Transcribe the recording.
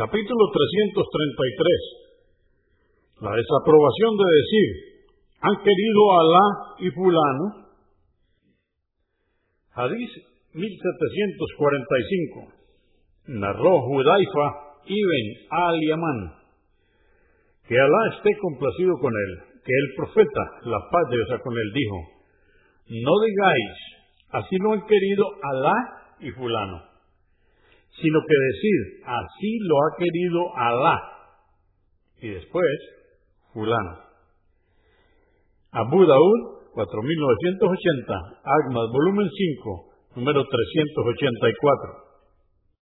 Capítulo 333. La desaprobación de decir, han querido Alá y fulano. Hadís 1745. Narró Judaifa ibn al-Yaman. Que Alá esté complacido con él, que el profeta, la paz de Dios con él, dijo, no digáis, así lo han querido Alá y fulano sino que decir, así lo ha querido Alá. Y después, fulano. Abu Daud, 4980, Agmas, volumen 5, número 384.